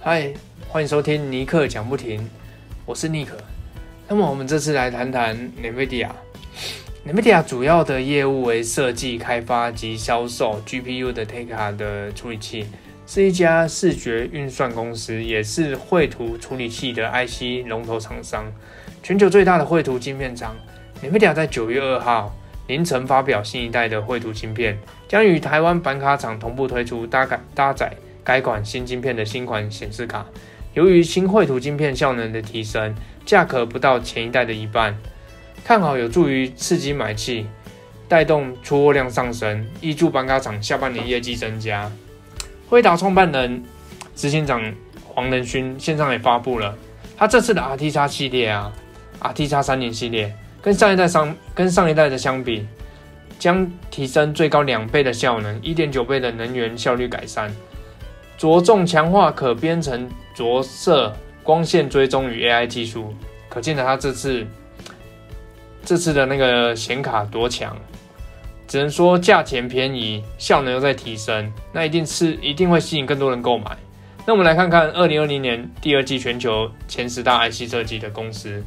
嗨，欢迎收听尼克讲不停，我是尼克。那么我们这次来谈谈 NVIDIA。NVIDIA 主要的业务为设计、开发及销售 GPU 的 Tegra 的处理器，是一家视觉运算公司，也是绘图处理器的 IC 龙头厂商，全球最大的绘图晶片厂。NVIDIA 在九月二号凌晨发表新一代的绘图晶片，将与台湾板卡厂同步推出搭改搭载。该款新晶片的新款显示卡，由于新绘图晶片效能的提升，价格不到前一代的一半，看好有助于刺激买气，带动出货量上升，依助板卡厂下半年业绩增加。辉达创办人、执行长黄仁勋线上也发布了，他这次的 RTX 系列啊，RTX 三零系列跟上一代相跟上一代的相比，将提升最高两倍的效能，一点九倍的能源效率改善。着重强化可编程着色、光线追踪与 AI 技术，可见的它这次这次的那个显卡多强，只能说价钱便宜，效能又在提升，那一定是一定会吸引更多人购买。那我们来看看二零二零年第二季全球前十大 IC 设计的公司，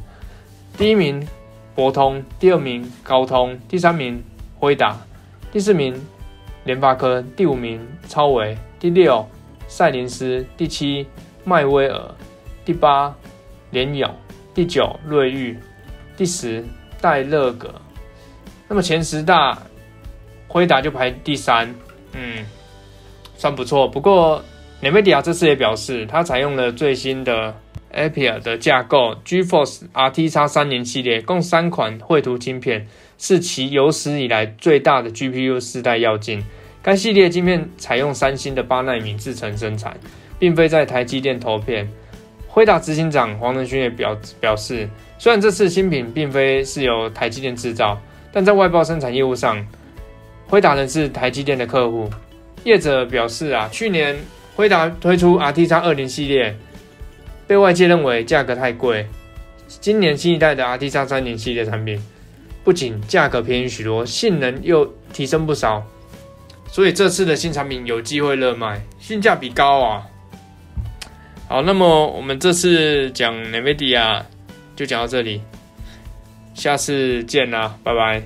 第一名博通，第二名高通，第三名辉达，第四名联发科，第五名超维，第六。赛灵思第七，迈威尔第八，联咏第九，瑞昱第十，戴勒格。那么前十大，辉达就排第三，嗯，算不错。不过，NVIDIA 这次也表示，它采用了最新的 Apia 的架构，GeForce RTX 三零系列，共三款绘图晶片，是其有史以来最大的 GPU 四代要进。该系列晶片采用三星的八纳米制程生产，并非在台积电投片。辉达执行长黄仁勋也表表示，虽然这次新品并非是由台积电制造，但在外包生产业务上，辉达仍是台积电的客户。业者表示啊，去年辉达推出 RTX 二零系列，被外界认为价格太贵。今年新一代的 RTX 三零系列产品，不仅价格便宜许多，性能又提升不少。所以这次的新产品有机会热卖，性价比高啊！好，那么我们这次讲 NVIDIA 就讲到这里，下次见啦，拜拜。